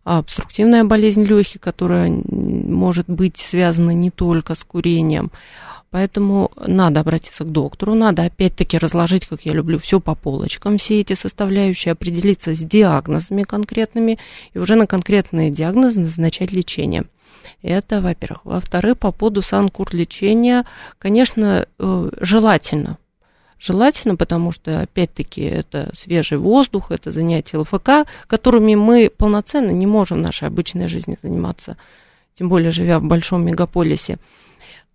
обструктивная болезнь легких, которая может быть связана не только с курением. Поэтому надо обратиться к доктору, надо опять-таки разложить, как я люблю, все по полочкам, все эти составляющие, определиться с диагнозами конкретными и уже на конкретные диагнозы назначать лечение. Это, во-первых. Во-вторых, по поводу санкур лечения, конечно, э, желательно желательно, потому что, опять-таки, это свежий воздух, это занятия ЛФК, которыми мы полноценно не можем в нашей обычной жизни заниматься, тем более живя в большом мегаполисе.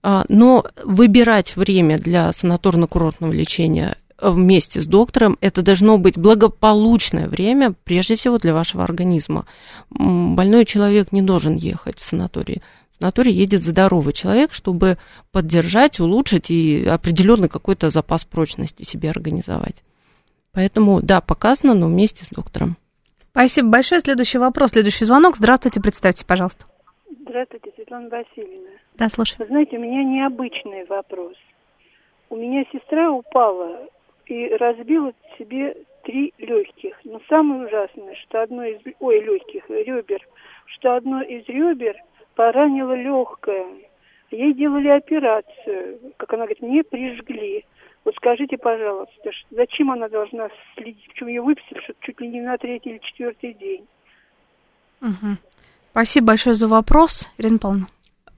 А, но выбирать время для санаторно-курортного лечения вместе с доктором, это должно быть благополучное время, прежде всего для вашего организма. Больной человек не должен ехать в санаторий на туре едет здоровый человек, чтобы поддержать, улучшить и определенный какой-то запас прочности себе организовать. Поэтому, да, показано, но вместе с доктором. Спасибо большое. Следующий вопрос, следующий звонок. Здравствуйте, представьте, пожалуйста. Здравствуйте, Светлана Васильевна. Да, слушай. Вы знаете, у меня необычный вопрос. У меня сестра упала и разбила себе три легких. Но самое ужасное, что одно из... Ой, легких, ребер. Что одно из ребер поранило легкое. Ей делали операцию. Как она говорит, мне прижгли. Вот скажите, пожалуйста, зачем она должна следить? Почему ее выписали, что чуть ли не на третий или четвертый день? Угу. Спасибо большое за вопрос, Ирина Павловна.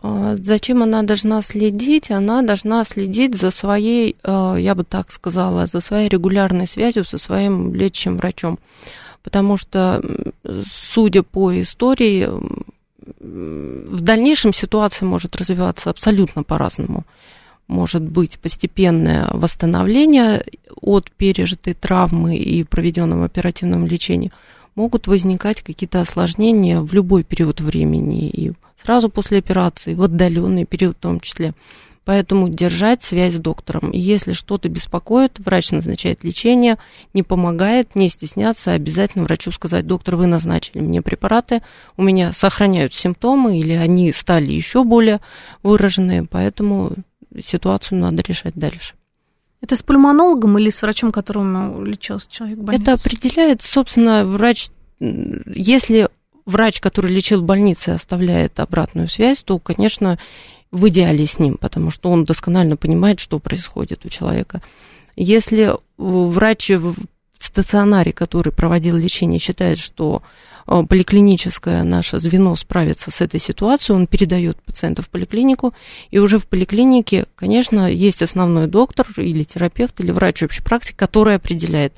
А, зачем она должна следить? Она должна следить за своей, а, я бы так сказала, за своей регулярной связью со своим лечащим врачом. Потому что, судя по истории, в дальнейшем ситуация может развиваться абсолютно по-разному. Может быть постепенное восстановление от пережитой травмы и проведенного оперативном лечении. Могут возникать какие-то осложнения в любой период времени. И сразу после операции, в отдаленный период в том числе. Поэтому держать связь с доктором. И если что-то беспокоит, врач назначает лечение, не помогает, не стесняться, обязательно врачу сказать, доктор, вы назначили мне препараты, у меня сохраняют симптомы или они стали еще более выраженные, поэтому ситуацию надо решать дальше. Это с пульмонологом или с врачом, которому лечился человек в больнице? Это определяет, собственно, врач, если врач, который лечил в больнице, оставляет обратную связь, то, конечно, в идеале с ним, потому что он досконально понимает, что происходит у человека. Если врач в стационаре, который проводил лечение, считает, что э, поликлиническое наше звено справится с этой ситуацией, он передает пациента в поликлинику, и уже в поликлинике, конечно, есть основной доктор или терапевт, или врач общей практики, который определяет,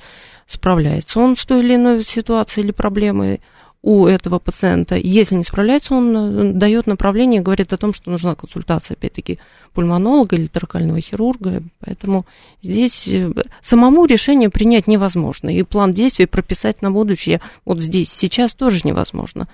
справляется он с той или иной ситуацией или проблемой, у этого пациента. Если не справляется, он э, дает направление, говорит о том, что нужна консультация, опять-таки, пульмонолога или торакального хирурга. Поэтому здесь э, самому решение принять невозможно. И план действий прописать на будущее вот здесь, сейчас тоже невозможно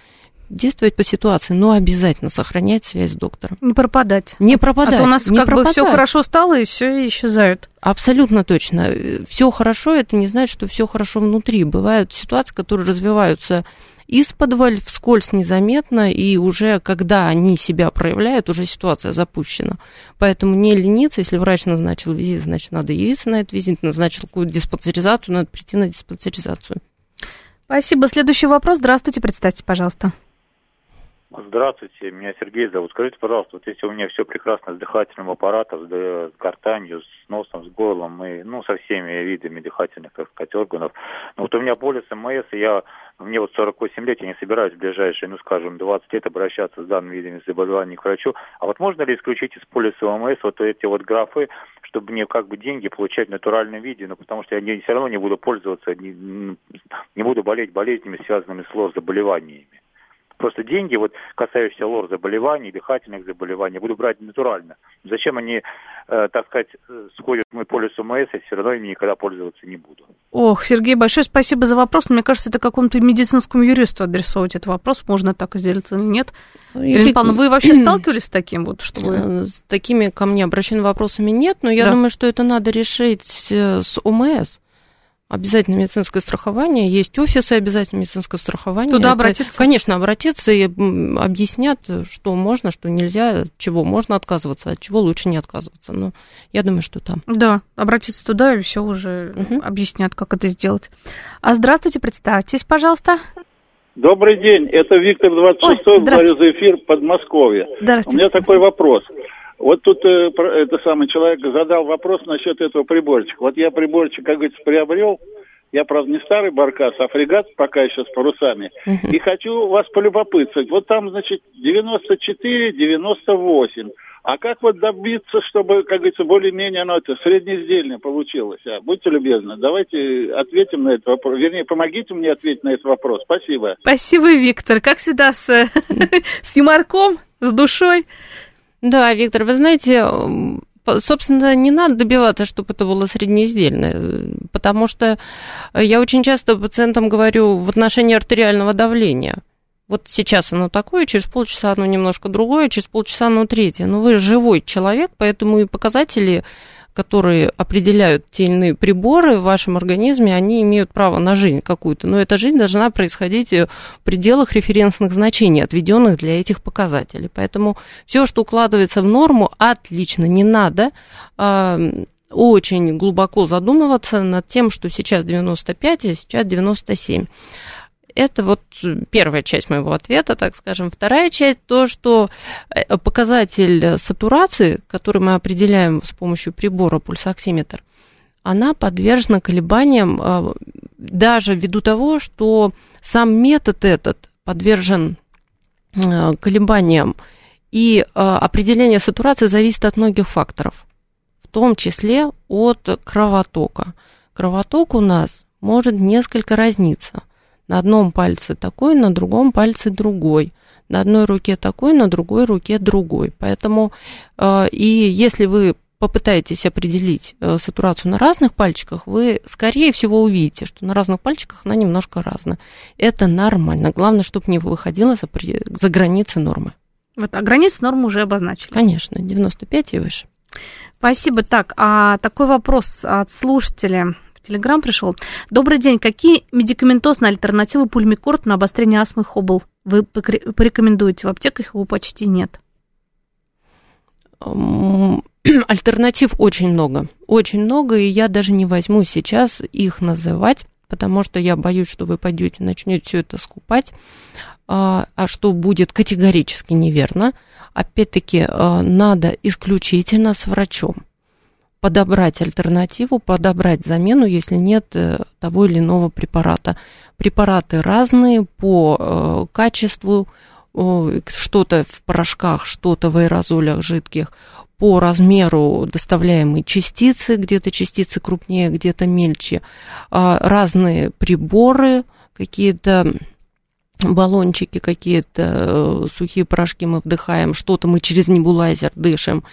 действовать по ситуации, но обязательно сохранять связь с доктором. Не пропадать. Не пропадать. А то у нас как пропадать. бы все хорошо стало, и все исчезают. Абсолютно точно. Все хорошо, это не значит, что все хорошо внутри. Бывают ситуации, которые развиваются из-под вскользь незаметно, и уже когда они себя проявляют, уже ситуация запущена. Поэтому не лениться, если врач назначил визит, значит, надо явиться на этот визит, назначил какую-то диспансеризацию, надо прийти на диспансеризацию. Спасибо. Следующий вопрос. Здравствуйте, представьте, пожалуйста. Здравствуйте, меня Сергей зовут. Скажите, пожалуйста, вот если у меня все прекрасно с дыхательным аппаратом, с, гортанью, с носом, с горлом и, ну, со всеми видами дыхательных, так сказать, органов, но вот у меня боль СМС, и я, мне вот 48 лет, я не собираюсь в ближайшие, ну, скажем, 20 лет обращаться с данными видами заболеваний к врачу, а вот можно ли исключить из полиса ОМС вот эти вот графы, чтобы мне как бы деньги получать в натуральном виде, ну, потому что я не, все равно не буду пользоваться, не, не буду болеть болезнями, связанными с лор заболеваниями просто деньги, вот касающиеся лор заболеваний, дыхательных заболеваний, буду брать натурально. Зачем они, э, так сказать, сходят в мой полис УМС, я все равно ими никогда пользоваться не буду. Ох, Сергей, большое спасибо за вопрос. Мне кажется, это какому-то медицинскому юристу адресовать этот вопрос. Можно так сделать или нет? Ну, или... Ирина Павловна, вы вообще сталкивались с таким вот? Что вы... Э, с такими ко мне обращенными вопросами нет, но я да. думаю, что это надо решить э, с ОМС обязательное медицинское страхование, есть офисы обязательного медицинского страхования. Туда Это, обратиться? Конечно, обратиться и объяснят, что можно, что нельзя, от чего можно отказываться, от чего лучше не отказываться. Но я думаю, что там. Да, обратиться туда и все уже угу. объяснят, как это сделать. А здравствуйте, представьтесь, пожалуйста. Добрый день, это Виктор 26-й, говорю за эфир Подмосковье. У меня такой вопрос. Вот тут э, это самый человек задал вопрос насчет этого приборчика. Вот я приборчик, как говорится, приобрел. Я, правда, не старый баркас, а фрегат пока еще с парусами. Uh-huh. И хочу вас полюбопытствовать. Вот там, значит, 94, 98. А как вот добиться, чтобы, как говорится, более-менее оно это среднеиздельное получилось? А, будьте любезны, давайте ответим на этот вопрос. Вернее, помогите мне ответить на этот вопрос. Спасибо. Спасибо, Виктор. Как всегда, с, с юморком, с душой. Да, Виктор, вы знаете, собственно, не надо добиваться, чтобы это было среднеиздельное, потому что я очень часто пациентам говорю в отношении артериального давления. Вот сейчас оно такое, через полчаса оно немножко другое, через полчаса оно третье. Но вы живой человек, поэтому и показатели которые определяют те или иные приборы в вашем организме, они имеют право на жизнь какую-то. Но эта жизнь должна происходить в пределах референсных значений, отведенных для этих показателей. Поэтому все, что укладывается в норму, отлично, не надо а, очень глубоко задумываться над тем, что сейчас 95, а сейчас 97. Это вот первая часть моего ответа, так скажем. Вторая часть то, что э, показатель сатурации, который мы определяем с помощью прибора пульсоксиметр, она подвержена колебаниям э, даже ввиду того, что сам метод этот подвержен э, колебаниям, и определение сатурации зависит от многих факторов, в том числе от кровотока. Кровоток у нас может несколько разниться – на одном пальце такой, на другом пальце другой. На одной руке такой, на другой руке другой. Поэтому э, и если вы попытаетесь определить э, сатурацию на разных пальчиках, вы, скорее всего, увидите, что на разных пальчиках она немножко разная. Это нормально. Главное, чтобы не выходила за, за границы нормы. Вот, а границы нормы уже обозначили. Конечно, 95 и выше. Спасибо. Так, а такой вопрос от слушателя. Телеграм пришел. Добрый день. Какие медикаментозные альтернативы пульмикорт на обострение астмы Хобл вы порекомендуете? В аптеках его почти нет. Альтернатив очень много. Очень много, и я даже не возьму сейчас их называть, потому что я боюсь, что вы пойдете, начнете все это скупать, а, а что будет категорически неверно. Опять-таки, а, надо исключительно с врачом подобрать альтернативу, подобрать замену, если нет э, того или иного препарата. Препараты разные по э, качеству, что-то в порошках, что-то в аэрозолях жидких, по размеру доставляемой частицы, где-то частицы крупнее, где-то мельче, а, разные приборы, какие-то баллончики какие-то, э, сухие порошки мы вдыхаем, что-то мы через небулайзер дышим.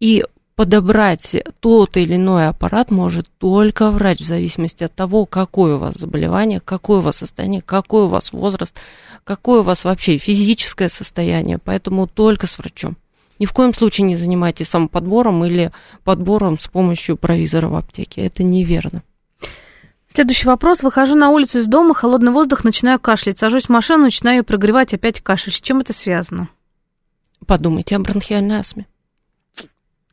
И подобрать тот или иной аппарат может только врач, в зависимости от того, какое у вас заболевание, какое у вас состояние, какой у вас возраст, какое у вас вообще физическое состояние. Поэтому только с врачом. Ни в коем случае не занимайтесь самоподбором или подбором с помощью провизора в аптеке. Это неверно. Следующий вопрос. Выхожу на улицу из дома, холодный воздух, начинаю кашлять. Сажусь в машину, начинаю прогревать, опять кашель. С чем это связано? Подумайте о бронхиальной астме.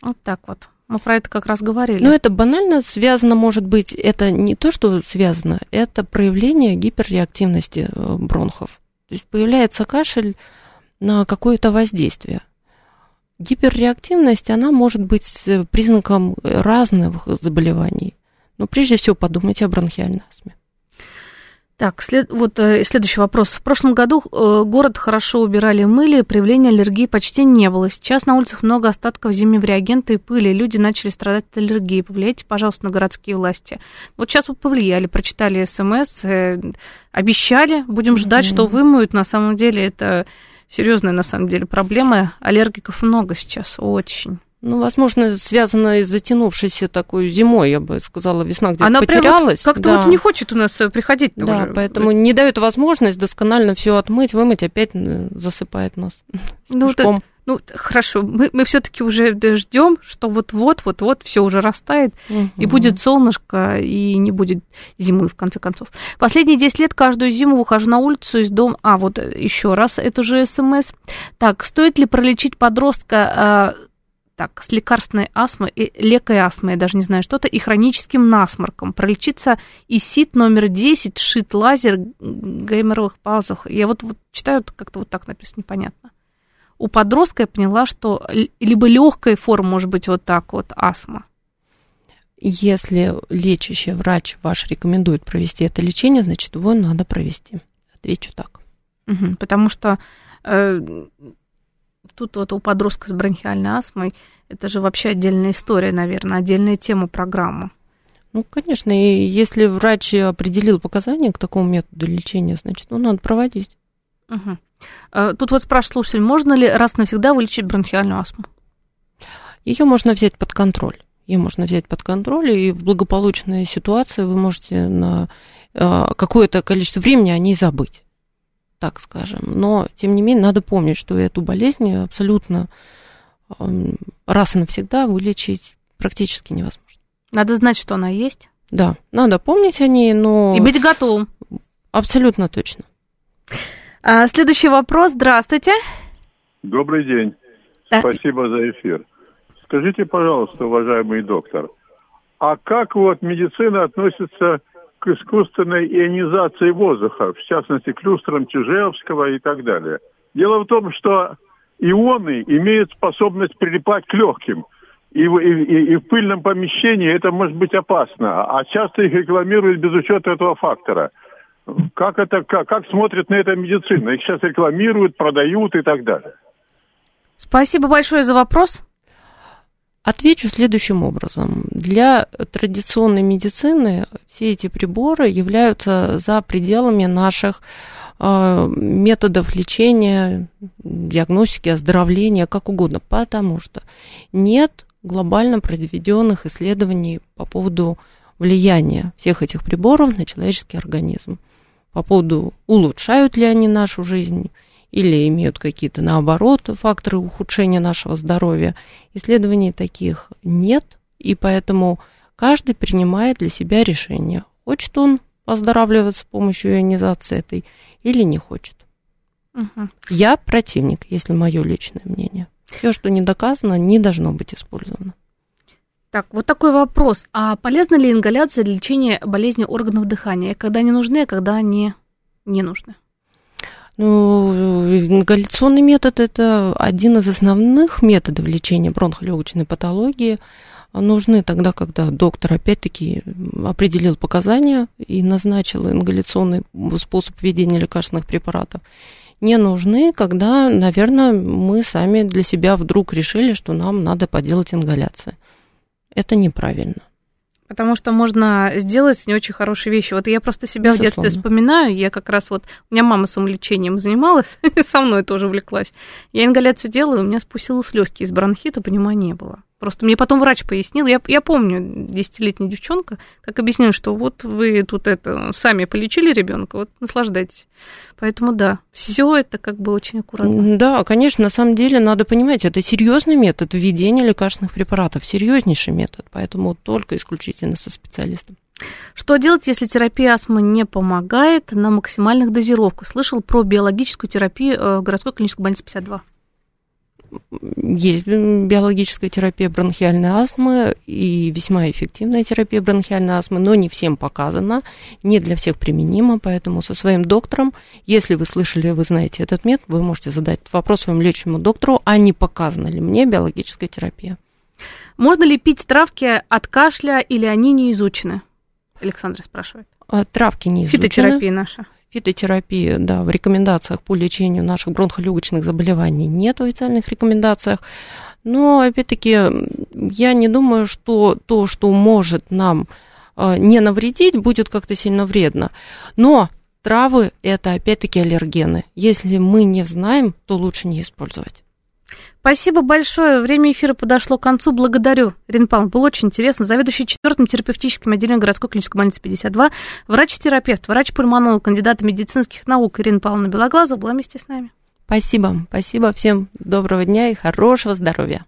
Вот так вот. Мы про это как раз говорили. Но это банально связано, может быть, это не то, что связано, это проявление гиперреактивности э, бронхов. То есть появляется кашель на какое-то воздействие. Гиперреактивность, она может быть признаком разных заболеваний. Но прежде всего подумайте о бронхиальной астме. Так, след, вот э, следующий вопрос. В прошлом году э, город хорошо убирали мыли, проявления аллергии почти не было. Сейчас на улицах много остатков зимнего реагента и пыли. Люди начали страдать от аллергии. Повлияйте, пожалуйста, на городские власти. Вот сейчас вы повлияли, прочитали смс, э, обещали. Будем ждать, mm-hmm. что вымоют. На самом деле это серьезная на самом деле проблема. Аллергиков много сейчас, очень. Ну, возможно, связано с затянувшейся такой зимой, я бы сказала, весна где-то Она потерялась. Вот как-то да. вот не хочет у нас э, приходить. Да, уже. поэтому не дает возможность досконально все отмыть, вымыть, опять э, засыпает нас. Ну, это, ну, хорошо, мы, мы все-таки уже ждем, что вот-вот, вот-вот все уже растает, угу. и будет солнышко, и не будет зимы, в конце концов. Последние 10 лет каждую зиму выхожу на улицу из дома. А, вот еще раз, это же смс. Так, стоит ли пролечить подростка а, так, с лекарственной астмой, лекой астмой, я даже не знаю что-то, и хроническим насморком. Пролечиться ИСИТ номер 10, шит лазер геймеровых паузах. Я вот, вот читаю, как-то вот так написано, непонятно. У подростка я поняла, что либо легкая форма может быть вот так вот астма. Если лечащий врач ваш рекомендует провести это лечение, значит, его надо провести. Отвечу так. Угу, потому что э, Тут вот у подростка с бронхиальной астмой это же вообще отдельная история, наверное, отдельная тема программы. Ну, конечно, и если врач определил показания к такому методу лечения, значит, ну, надо проводить. Угу. Тут вот спрашивает слушатель, можно ли раз навсегда вылечить бронхиальную астму? Ее можно взять под контроль. Ее можно взять под контроль, и в благополучной ситуации вы можете на а, какое-то количество времени о ней забыть. Так скажем. Но, тем не менее, надо помнить, что эту болезнь абсолютно раз и навсегда вылечить практически невозможно. Надо знать, что она есть. Да, надо помнить о ней, но... И быть готовым. Абсолютно точно. А, следующий вопрос. Здравствуйте. Добрый день. Да. Спасибо за эфир. Скажите, пожалуйста, уважаемый доктор, а как вот медицина относится к искусственной ионизации воздуха, в частности, к люстрам Чижевского и так далее? Дело в том, что ионы имеют способность прилипать к легким – и, и, и в пыльном помещении это может быть опасно, а часто их рекламируют без учета этого фактора. Как это, как, как смотрит на это медицина? Их сейчас рекламируют, продают и так далее. Спасибо большое за вопрос. Отвечу следующим образом. Для традиционной медицины все эти приборы являются за пределами наших э, методов лечения, диагностики, оздоровления, как угодно, потому что нет глобально проведенных исследований по поводу влияния всех этих приборов на человеческий организм. По поводу, улучшают ли они нашу жизнь или имеют какие-то, наоборот, факторы ухудшения нашего здоровья. Исследований таких нет, и поэтому каждый принимает для себя решение, хочет он оздоравливаться с помощью ионизации этой или не хочет. Угу. Я противник, если мое личное мнение. Все, что не доказано, не должно быть использовано. Так, вот такой вопрос. А полезна ли ингаляция для лечения болезни органов дыхания? Когда они нужны, а когда они не нужны? Ну, ингаляционный метод – это один из основных методов лечения бронхолегочной патологии. Нужны тогда, когда доктор, опять-таки, определил показания и назначил ингаляционный способ введения лекарственных препаратов не нужны, когда, наверное, мы сами для себя вдруг решили, что нам надо поделать ингаляции. Это неправильно. Потому что можно сделать не очень хорошие вещи. Вот я просто себя Безусловно. в детстве вспоминаю. Я как раз вот... У меня мама самолечением занималась, со мной тоже увлеклась. Я ингаляцию делаю, у меня спустилось легкие из бронхита, понимания не было. Просто мне потом врач пояснил, я, я помню, десятилетняя девчонка, как объясняю, что вот вы тут это сами полечили ребенка, вот наслаждайтесь. Поэтому да, все это как бы очень аккуратно. Да, конечно, на самом деле надо понимать, это серьезный метод введения лекарственных препаратов, серьезнейший метод, поэтому только исключительно со специалистом. Что делать, если терапия астмы не помогает на максимальных дозировках? Слышал про биологическую терапию э, городской клинической больнице 52 есть биологическая терапия бронхиальной астмы и весьма эффективная терапия бронхиальной астмы, но не всем показана, не для всех применима, поэтому со своим доктором, если вы слышали, вы знаете этот метод, вы можете задать вопрос своему лечащему доктору, а не показана ли мне биологическая терапия. Можно ли пить травки от кашля или они не изучены? Александр спрашивает. А, травки не изучены. Фитотерапия наша фитотерапии, да, в рекомендациях по лечению наших бронхолегочных заболеваний нет в официальных рекомендациях. Но, опять-таки, я не думаю, что то, что может нам э, не навредить, будет как-то сильно вредно. Но травы – это, опять-таки, аллергены. Если мы не знаем, то лучше не использовать. Спасибо большое. Время эфира подошло к концу. Благодарю, Павловна. Было очень интересно. Заведующий четвертым терапевтическим отделением городской клинической больницы 52, врач-терапевт, врач-пульмонолог, кандидат медицинских наук Ирина Павловна Белоглазова была вместе с нами. Спасибо. Спасибо. Всем доброго дня и хорошего здоровья.